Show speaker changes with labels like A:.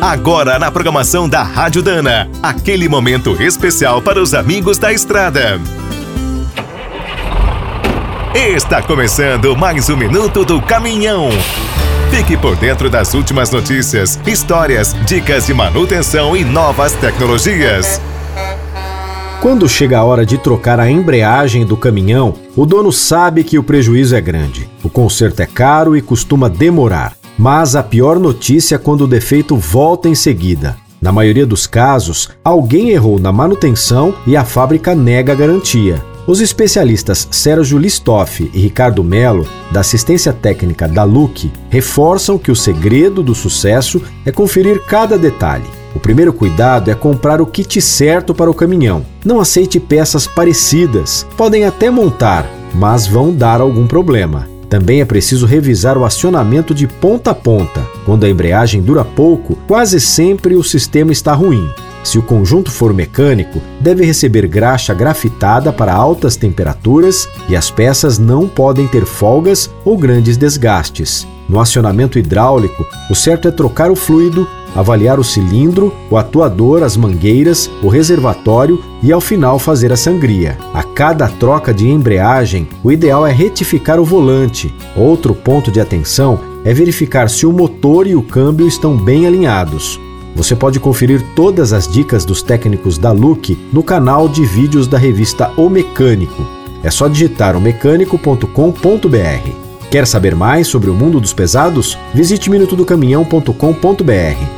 A: Agora na programação da Rádio Dana, aquele momento especial para os amigos da estrada. Está começando mais um minuto do caminhão. Fique por dentro das últimas notícias, histórias, dicas de manutenção e novas tecnologias.
B: Quando chega a hora de trocar a embreagem do caminhão, o dono sabe que o prejuízo é grande. O conserto é caro e costuma demorar. Mas a pior notícia é quando o defeito volta em seguida. Na maioria dos casos, alguém errou na manutenção e a fábrica nega a garantia. Os especialistas Sérgio Listoff e Ricardo Melo, da assistência técnica da Luke, reforçam que o segredo do sucesso é conferir cada detalhe. O primeiro cuidado é comprar o kit certo para o caminhão. Não aceite peças parecidas. Podem até montar, mas vão dar algum problema. Também é preciso revisar o acionamento de ponta a ponta. Quando a embreagem dura pouco, quase sempre o sistema está ruim. Se o conjunto for mecânico, deve receber graxa grafitada para altas temperaturas e as peças não podem ter folgas ou grandes desgastes. No acionamento hidráulico, o certo é trocar o fluido, avaliar o cilindro, o atuador, as mangueiras, o reservatório e ao final fazer a sangria. A cada troca de embreagem, o ideal é retificar o volante. Outro ponto de atenção é verificar se o motor e o câmbio estão bem alinhados. Você pode conferir todas as dicas dos técnicos da Look no canal de vídeos da revista O Mecânico. É só digitar omecânico.com.br. Quer saber mais sobre o mundo dos pesados? Visite minutodocaminhão.com.br.